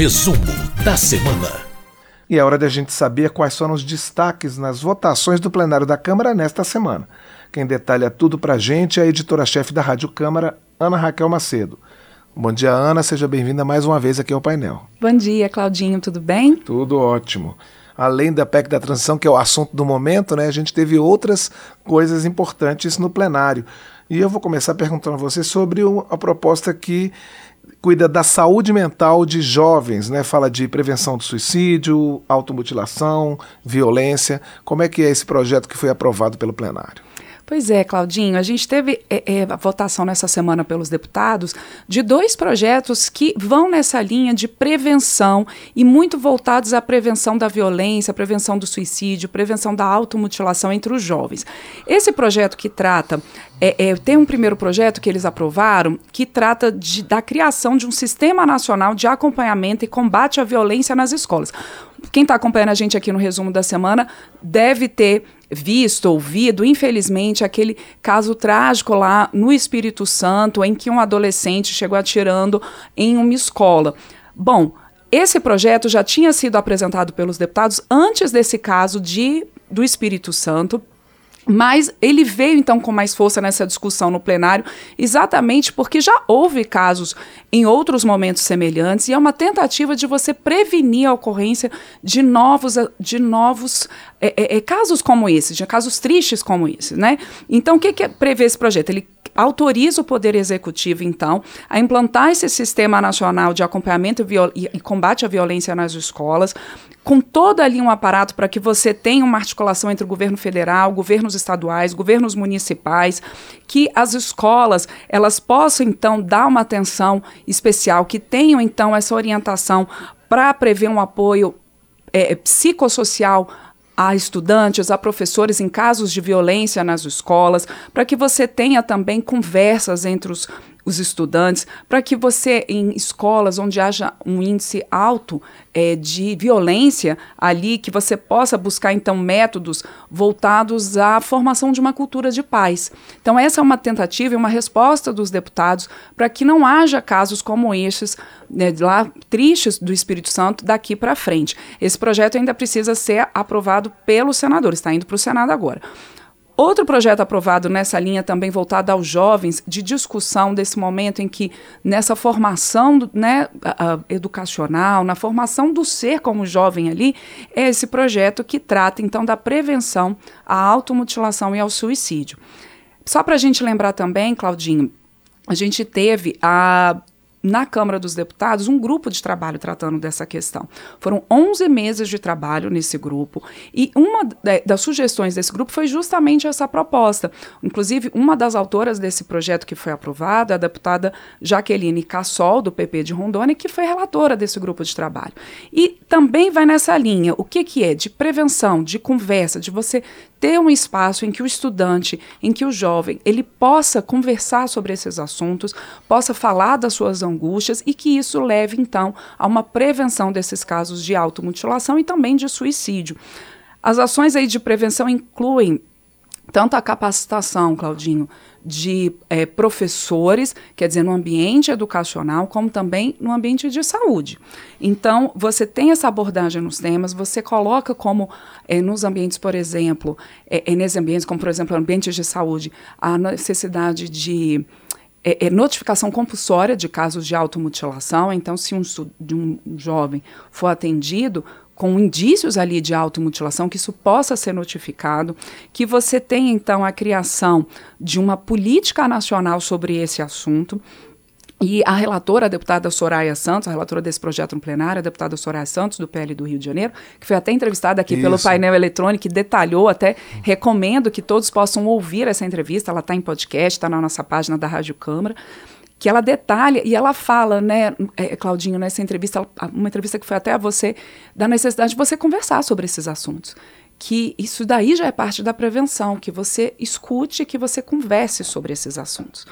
Resumo da semana. E é hora da gente saber quais foram os destaques nas votações do plenário da Câmara nesta semana. Quem detalha tudo pra gente é a editora-chefe da Rádio Câmara, Ana Raquel Macedo. Bom dia, Ana. Seja bem-vinda mais uma vez aqui ao painel. Bom dia, Claudinho. Tudo bem? Tudo ótimo. Além da PEC da transição, que é o assunto do momento, né, a gente teve outras coisas importantes no plenário. E eu vou começar perguntando a você sobre a proposta que cuida da saúde mental de jovens, né? Fala de prevenção do suicídio, automutilação, violência. Como é que é esse projeto que foi aprovado pelo plenário? Pois é, Claudinho, a gente teve é, é, a votação nessa semana pelos deputados de dois projetos que vão nessa linha de prevenção e muito voltados à prevenção da violência, prevenção do suicídio, prevenção da automutilação entre os jovens. Esse projeto que trata é, é, tem um primeiro projeto que eles aprovaram que trata de, da criação de um sistema nacional de acompanhamento e combate à violência nas escolas. Quem está acompanhando a gente aqui no resumo da semana deve ter visto, ouvido, infelizmente, aquele caso trágico lá no Espírito Santo, em que um adolescente chegou atirando em uma escola. Bom, esse projeto já tinha sido apresentado pelos deputados antes desse caso de do Espírito Santo. Mas ele veio então com mais força nessa discussão no plenário, exatamente porque já houve casos em outros momentos semelhantes e é uma tentativa de você prevenir a ocorrência de novos, de novos é, é, é casos como esse, de casos tristes como esse, né? Então, o que, que prevê esse projeto? Ele autoriza o Poder Executivo, então, a implantar esse sistema nacional de acompanhamento e, e combate à violência nas escolas, com todo ali um aparato para que você tenha uma articulação entre o governo federal, governos estaduais, governos municipais, que as escolas elas possam então dar uma atenção especial, que tenham então essa orientação para prever um apoio é, psicossocial a estudantes, a professores em casos de violência nas escolas, para que você tenha também conversas entre os, os estudantes, para que você, em escolas onde haja um índice alto é, de violência ali, que você possa buscar, então, métodos voltados à formação de uma cultura de paz. Então, essa é uma tentativa e uma resposta dos deputados para que não haja casos como estes, né, lá tristes do Espírito Santo, daqui para frente. Esse projeto ainda precisa ser aprovado pelos senadores, está indo para o Senado agora. Outro projeto aprovado nessa linha, também voltado aos jovens, de discussão desse momento em que, nessa formação né, educacional, na formação do ser como jovem ali, é esse projeto que trata, então, da prevenção à automutilação e ao suicídio. Só para a gente lembrar também, Claudinho, a gente teve a na Câmara dos Deputados um grupo de trabalho tratando dessa questão. Foram 11 meses de trabalho nesse grupo e uma das sugestões desse grupo foi justamente essa proposta. Inclusive, uma das autoras desse projeto que foi aprovado, a deputada Jaqueline Cassol, do PP de Rondônia, que foi relatora desse grupo de trabalho. E também vai nessa linha, o que, que é? De prevenção, de conversa, de você ter um espaço em que o estudante, em que o jovem, ele possa conversar sobre esses assuntos, possa falar das suas angústias e que isso leve, então, a uma prevenção desses casos de automutilação e também de suicídio. As ações aí de prevenção incluem tanto a capacitação, Claudinho, de é, professores, quer dizer, no ambiente educacional, como também no ambiente de saúde. Então, você tem essa abordagem nos temas, você coloca como, é, nos ambientes, por exemplo, é, é nesses ambientes, como por exemplo, ambientes de saúde, a necessidade de é, é, notificação compulsória de casos de automutilação. Então, se um, um jovem for atendido com indícios ali de automutilação, que isso possa ser notificado, que você tenha então a criação de uma política nacional sobre esse assunto. E a relatora, a deputada Soraya Santos, a relatora desse projeto no plenário, a deputada Soraya Santos, do PL do Rio de Janeiro, que foi até entrevistada aqui Isso. pelo painel eletrônico, e detalhou, até recomendo que todos possam ouvir essa entrevista, ela está em podcast, está na nossa página da Rádio Câmara que ela detalha e ela fala, né, é, Claudinho, nessa entrevista, uma entrevista que foi até a você, da necessidade de você conversar sobre esses assuntos. Que isso daí já é parte da prevenção, que você escute, que você converse sobre esses assuntos.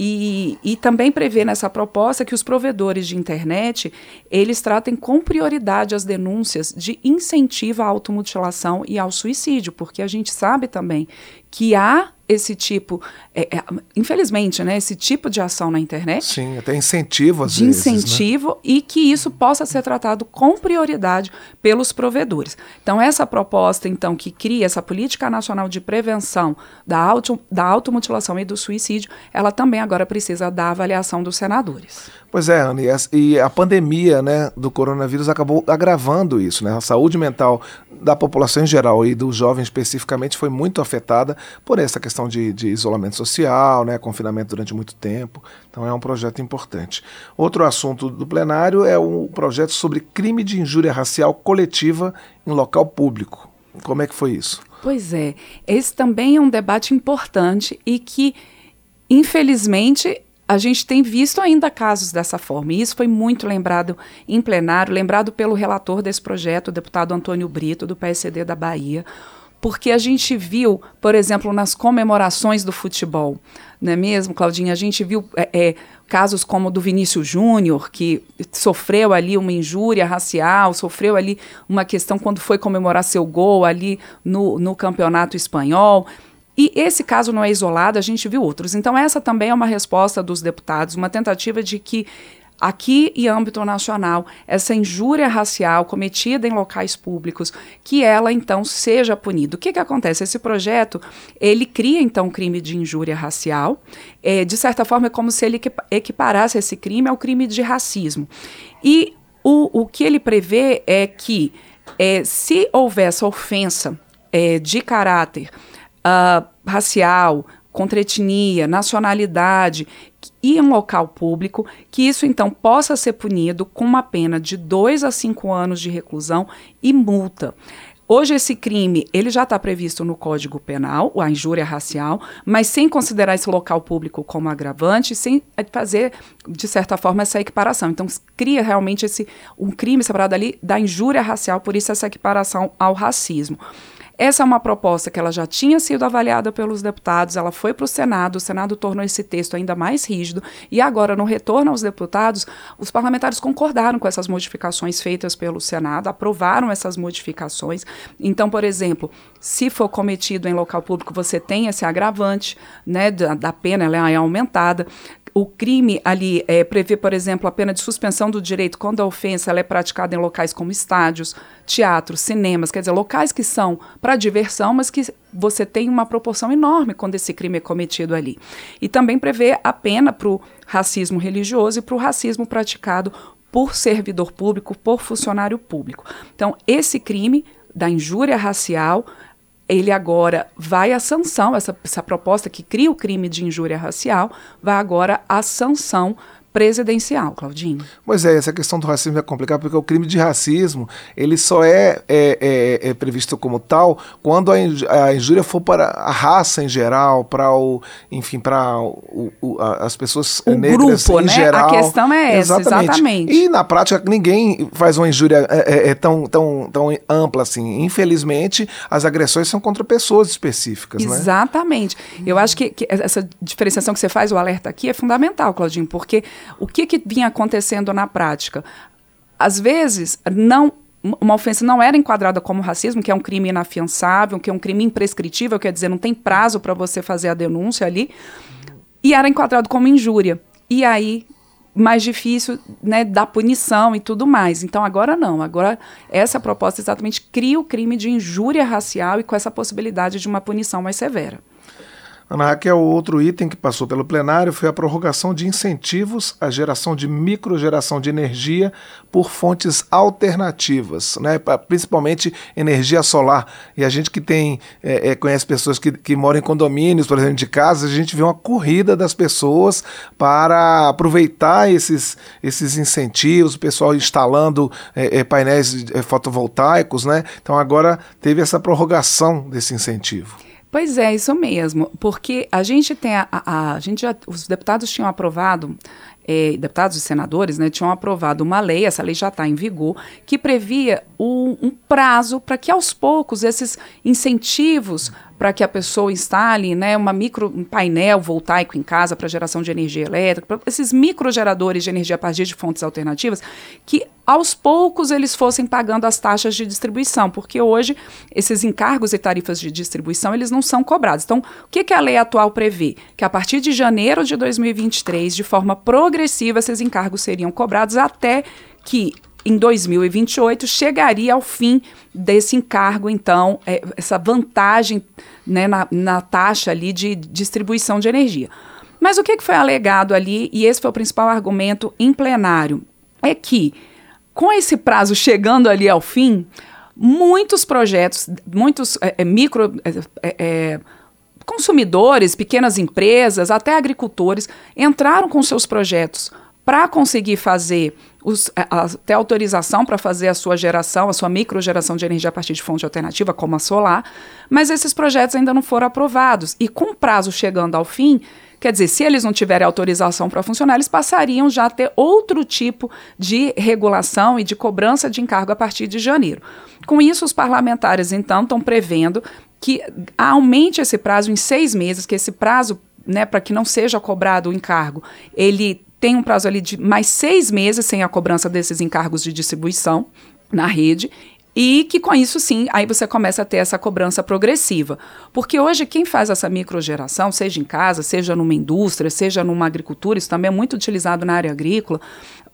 E, e também prevê nessa proposta que os provedores de internet eles tratem com prioridade as denúncias de incentivo à automutilação e ao suicídio, porque a gente sabe também que há esse tipo, é, é, infelizmente, né, esse tipo de ação na internet. Sim, até incentivo às de vezes. né? incentivo né? e que isso possa ser tratado com prioridade pelos provedores. Então, essa proposta, então, que cria essa política nacional de prevenção da, auto, da automutilação e do suicídio, ela também agora precisa da avaliação dos senadores. Pois é, Anne, e a pandemia né, do coronavírus acabou agravando isso. Né? A saúde mental da população em geral e dos jovens especificamente foi muito afetada por essa questão de, de isolamento social, né, confinamento durante muito tempo. Então é um projeto importante. Outro assunto do plenário é o projeto sobre crime de injúria racial coletiva em local público. Como é que foi isso? Pois é, esse também é um debate importante e que, infelizmente, a gente tem visto ainda casos dessa forma, e isso foi muito lembrado em plenário, lembrado pelo relator desse projeto, o deputado Antônio Brito, do PSD da Bahia, porque a gente viu, por exemplo, nas comemorações do futebol, não é mesmo, Claudinha? A gente viu é, é, casos como o do Vinícius Júnior, que sofreu ali uma injúria racial, sofreu ali uma questão quando foi comemorar seu gol ali no, no campeonato espanhol. E esse caso não é isolado, a gente viu outros. Então, essa também é uma resposta dos deputados, uma tentativa de que aqui em âmbito nacional, essa injúria racial cometida em locais públicos, que ela então seja punida. O que, que acontece? Esse projeto, ele cria então um crime de injúria racial, é, de certa forma é como se ele equiparasse esse crime ao crime de racismo. E o, o que ele prevê é que é, se houver essa ofensa é, de caráter uh, racial, contra etnia, nacionalidade e um local público, que isso então possa ser punido com uma pena de dois a cinco anos de reclusão e multa. Hoje esse crime ele já está previsto no Código Penal, a injúria racial, mas sem considerar esse local público como agravante, sem fazer de certa forma essa equiparação. Então cria realmente esse um crime separado ali da injúria racial, por isso essa equiparação ao racismo. Essa é uma proposta que ela já tinha sido avaliada pelos deputados, ela foi para o Senado, o Senado tornou esse texto ainda mais rígido e agora, no retorno aos deputados, os parlamentares concordaram com essas modificações feitas pelo Senado, aprovaram essas modificações. Então, por exemplo, se for cometido em local público, você tem esse agravante né, da, da pena, ela é aumentada o crime ali é, prevê, por exemplo, a pena de suspensão do direito quando a ofensa é praticada em locais como estádios, teatros, cinemas, quer dizer, locais que são para diversão, mas que você tem uma proporção enorme quando esse crime é cometido ali. E também prevê a pena para o racismo religioso e para o racismo praticado por servidor público, por funcionário público. Então, esse crime da injúria racial ele agora vai à sanção, essa, essa proposta que cria o crime de injúria racial, vai agora à sanção presidencial, Claudinho. Pois é, essa questão do racismo é complicada porque o crime de racismo ele só é, é, é, é previsto como tal quando a, injúria for para a raça em geral, para o, enfim, para as pessoas o negras grupo, em né? geral. A questão é essa, exatamente. exatamente. E na prática ninguém faz uma injúria é, é, é, tão, tão, tão ampla assim. Infelizmente, as agressões são contra pessoas específicas, né? Exatamente. Né? Eu acho que, que essa diferenciação que você faz, o alerta aqui, é fundamental, Claudinho, porque o que, que vinha acontecendo na prática? Às vezes, não uma ofensa não era enquadrada como racismo, que é um crime inafiançável, que é um crime imprescritível, quer dizer, não tem prazo para você fazer a denúncia ali, e era enquadrado como injúria. E aí mais difícil né, da punição e tudo mais. Então agora não, agora essa proposta exatamente cria o crime de injúria racial e com essa possibilidade de uma punição mais severa. Ana Raquel, outro item que passou pelo plenário foi a prorrogação de incentivos à geração de microgeração de energia por fontes alternativas, né? principalmente energia solar. E a gente que tem é, é, conhece pessoas que, que moram em condomínios, por exemplo, de casa, a gente vê uma corrida das pessoas para aproveitar esses, esses incentivos, o pessoal instalando é, é painéis é, fotovoltaicos. Né? Então agora teve essa prorrogação desse incentivo. Pois é, isso mesmo, porque a gente tem a, a, a gente já, os deputados tinham aprovado é, deputados e senadores né, tinham aprovado uma lei, essa lei já está em vigor, que previa um, um prazo para que aos poucos esses incentivos para que a pessoa instale né, uma micro, um painel voltaico em casa para geração de energia elétrica, esses microgeradores de energia a partir de fontes alternativas, que aos poucos eles fossem pagando as taxas de distribuição, porque hoje esses encargos e tarifas de distribuição eles não são cobrados. Então, o que, que a lei atual prevê? Que a partir de janeiro de 2023, de forma progressiva, esses encargos seriam cobrados até que em 2028 chegaria ao fim desse encargo, então, é, essa vantagem né, na, na, taxa ali de distribuição de energia. Mas o que, que foi alegado ali, e esse foi o principal argumento em plenário, é que com esse prazo chegando ali ao fim, muitos projetos, muitos é, é micro é, é, consumidores, pequenas empresas, até agricultores entraram com seus projetos para conseguir fazer os, a, ter autorização para fazer a sua geração, a sua microgeração de energia a partir de fonte alternativa, como a solar, mas esses projetos ainda não foram aprovados. E com o prazo chegando ao fim, Quer dizer, se eles não tiverem autorização para funcionar, eles passariam já a ter outro tipo de regulação e de cobrança de encargo a partir de janeiro. Com isso, os parlamentares, então, estão prevendo que aumente esse prazo em seis meses, que esse prazo, né, para que não seja cobrado o encargo, ele tem um prazo ali de mais seis meses sem a cobrança desses encargos de distribuição na rede e que com isso sim, aí você começa a ter essa cobrança progressiva. Porque hoje quem faz essa microgeração, seja em casa, seja numa indústria, seja numa agricultura, isso também é muito utilizado na área agrícola,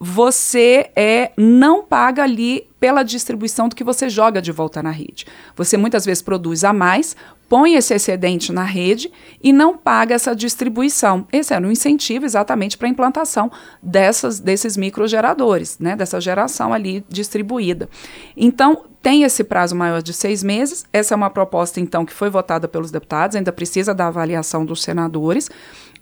você é não paga ali pela distribuição do que você joga de volta na rede. Você muitas vezes produz a mais, põe esse excedente na rede e não paga essa distribuição. Esse era um incentivo exatamente para a implantação dessas, desses microgeradores, né, dessa geração ali distribuída. Então, tem esse prazo maior de seis meses. Essa é uma proposta, então, que foi votada pelos deputados, ainda precisa da avaliação dos senadores.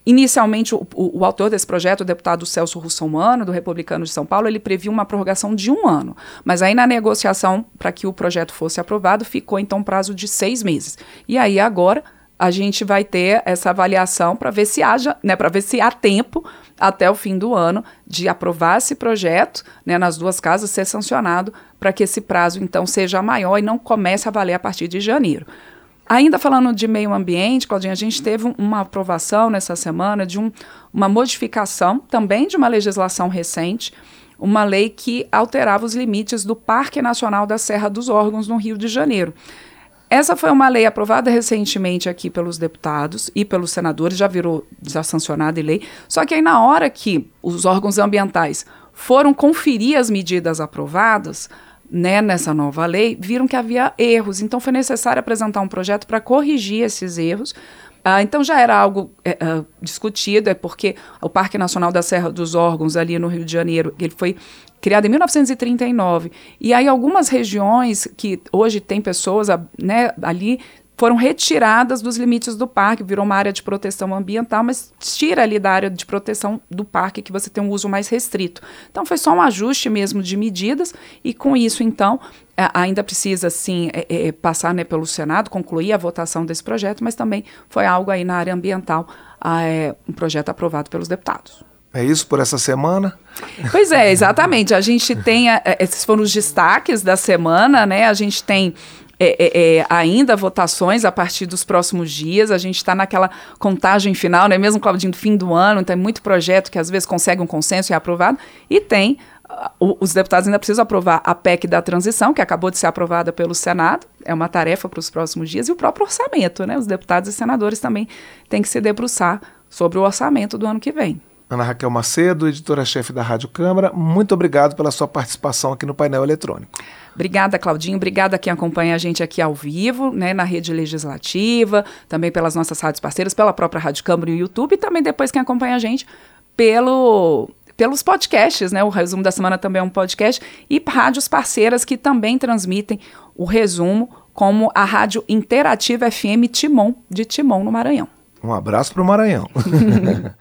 Inicialmente, o, o, autor desse projeto, o deputado Celso Russomano, do Republicano de São Paulo, ele previu uma prorrogação de um ano. Mas aí, na negociação, para que o projeto fosse aprovado, ficou então um prazo de seis meses. E aí, agora, a gente vai ter essa avaliação para ver se haja, né, para ver se há tempo até o fim do ano de aprovar esse projeto, né, nas duas casas, ser sancionado, para que esse prazo então seja maior e não comece a valer a partir de janeiro. Ainda falando de meio ambiente, Claudinha, a gente teve uma aprovação nessa semana de um, uma modificação também de uma legislação recente, uma lei que alterava os limites do Parque Nacional da Serra dos Órgãos no Rio de Janeiro. Essa foi uma lei aprovada recentemente aqui pelos deputados e pelos senadores, já virou já sancionada lei. Só que aí na hora que os órgãos ambientais foram conferir as medidas aprovadas, né, nessa nova lei, viram que havia erros. Então foi necessário apresentar um projeto para corrigir esses erros. Ah, então já era algo é, é, discutido, é porque o Parque Nacional da Serra dos Órgãos, ali no Rio de Janeiro, ele foi criado em 1939. E aí algumas regiões que hoje tem pessoas né, ali foram retiradas dos limites do parque, virou uma área de proteção ambiental, mas tira ali da área de proteção do parque que você tem um uso mais restrito. Então foi só um ajuste mesmo de medidas e com isso então ainda precisa sim é, é, passar né, pelo Senado, concluir a votação desse projeto, mas também foi algo aí na área ambiental, é, um projeto aprovado pelos deputados. É isso por essa semana? Pois é, exatamente. A gente tem, esses foram os destaques da semana, né? A gente tem é, é, é, ainda votações a partir dos próximos dias. A gente está naquela contagem final, né? mesmo, Claudinho, do fim do ano, tem muito projeto que às vezes consegue um consenso e é aprovado, e tem. Uh, os deputados ainda precisam aprovar a PEC da transição, que acabou de ser aprovada pelo Senado, é uma tarefa para os próximos dias, e o próprio orçamento, né? Os deputados e senadores também têm que se debruçar sobre o orçamento do ano que vem. Ana Raquel Macedo, editora-chefe da Rádio Câmara, muito obrigado pela sua participação aqui no painel eletrônico. Obrigada, Claudinho. Obrigada a quem acompanha a gente aqui ao vivo, né, na rede legislativa, também pelas nossas rádios parceiras, pela própria Rádio Câmara e o YouTube, e também depois quem acompanha a gente pelo pelos podcasts, né? O resumo da semana também é um podcast e rádios parceiras que também transmitem o resumo, como a Rádio Interativa FM Timon de Timon no Maranhão. Um abraço para o Maranhão.